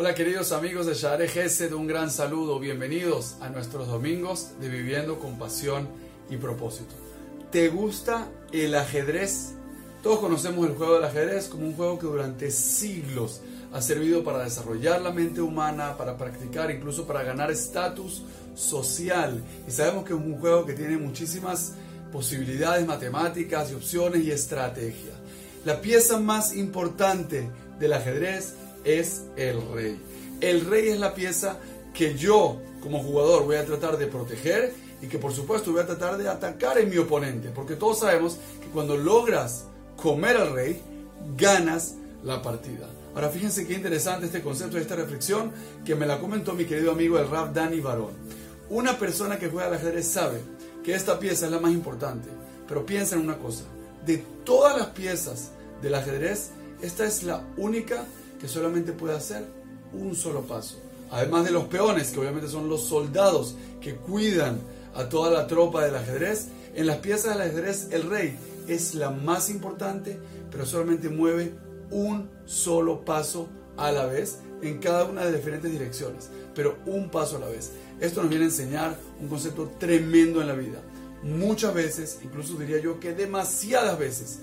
Hola queridos amigos de Share Gesed, un gran saludo, bienvenidos a nuestros domingos de Viviendo con Pasión y Propósito. ¿Te gusta el ajedrez? Todos conocemos el juego del ajedrez como un juego que durante siglos ha servido para desarrollar la mente humana, para practicar, incluso para ganar estatus social. Y sabemos que es un juego que tiene muchísimas posibilidades matemáticas y opciones y estrategia. La pieza más importante del ajedrez es el rey. El rey es la pieza que yo como jugador voy a tratar de proteger y que por supuesto voy a tratar de atacar en mi oponente, porque todos sabemos que cuando logras comer al rey, ganas la partida. Ahora fíjense qué interesante este concepto, esta reflexión que me la comentó mi querido amigo el Rap Danny Barón. Una persona que juega al ajedrez sabe que esta pieza es la más importante, pero piensa en una cosa, de todas las piezas del ajedrez, esta es la única que solamente puede hacer un solo paso. Además de los peones, que obviamente son los soldados que cuidan a toda la tropa del ajedrez, en las piezas del ajedrez el rey es la más importante, pero solamente mueve un solo paso a la vez en cada una de las diferentes direcciones, pero un paso a la vez. Esto nos viene a enseñar un concepto tremendo en la vida. Muchas veces, incluso diría yo que demasiadas veces,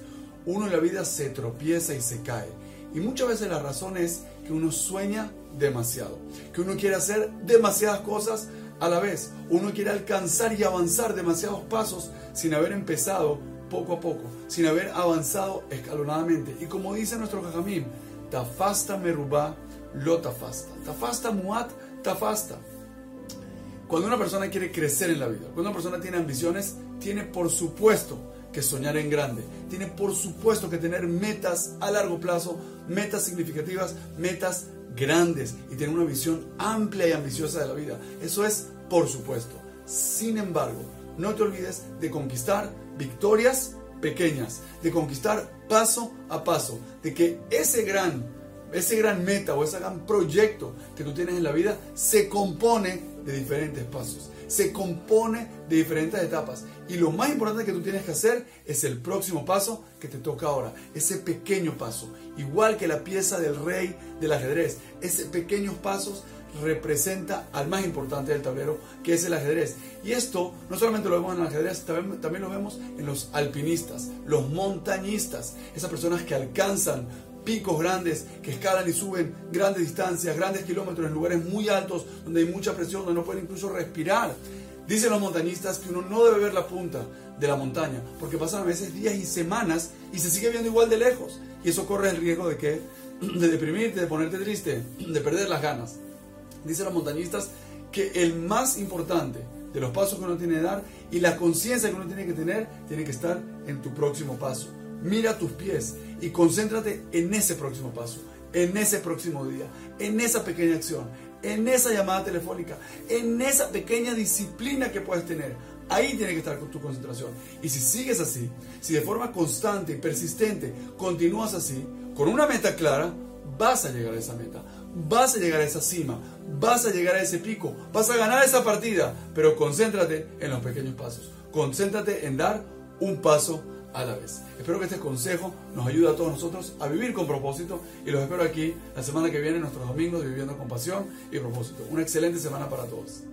uno en la vida se tropieza y se cae. Y muchas veces la razón es que uno sueña demasiado, que uno quiere hacer demasiadas cosas a la vez, uno quiere alcanzar y avanzar demasiados pasos sin haber empezado poco a poco, sin haber avanzado escalonadamente. Y como dice nuestro Jajamim, tafasta merubá, lo tafasta. Tafasta muat, tafasta. Cuando una persona quiere crecer en la vida, cuando una persona tiene ambiciones, tiene por supuesto que soñar en grande, tiene por supuesto que tener metas a largo plazo, metas significativas, metas grandes y tener una visión amplia y ambiciosa de la vida. Eso es por supuesto. Sin embargo, no te olvides de conquistar victorias pequeñas, de conquistar paso a paso, de que ese gran ese gran meta o ese gran proyecto que tú tienes en la vida se compone de diferentes pasos, se compone de diferentes etapas. Y lo más importante que tú tienes que hacer es el próximo paso que te toca ahora, ese pequeño paso. Igual que la pieza del rey del ajedrez, ese pequeños pasos representa al más importante del tablero, que es el ajedrez. Y esto no solamente lo vemos en el ajedrez, también, también lo vemos en los alpinistas, los montañistas, esas personas que alcanzan picos grandes que escalan y suben grandes distancias, grandes kilómetros en lugares muy altos donde hay mucha presión, donde no pueden incluso respirar. Dicen los montañistas que uno no debe ver la punta de la montaña porque pasan a veces días y semanas y se sigue viendo igual de lejos y eso corre el riesgo de que de deprimirte, de ponerte triste, de perder las ganas. Dicen los montañistas que el más importante de los pasos que uno tiene que dar y la conciencia que uno tiene que tener tiene que estar en tu próximo paso mira tus pies y concéntrate en ese próximo paso, en ese próximo día, en esa pequeña acción, en esa llamada telefónica, en esa pequeña disciplina que puedes tener. Ahí tiene que estar con tu concentración. Y si sigues así, si de forma constante y persistente continúas así, con una meta clara, vas a llegar a esa meta, vas a llegar a esa cima, vas a llegar a ese pico, vas a ganar esa partida, pero concéntrate en los pequeños pasos, concéntrate en dar un paso a la vez. Espero que este consejo nos ayude a todos nosotros a vivir con propósito y los espero aquí la semana que viene, nuestros domingos Viviendo con Pasión y Propósito. Una excelente semana para todos.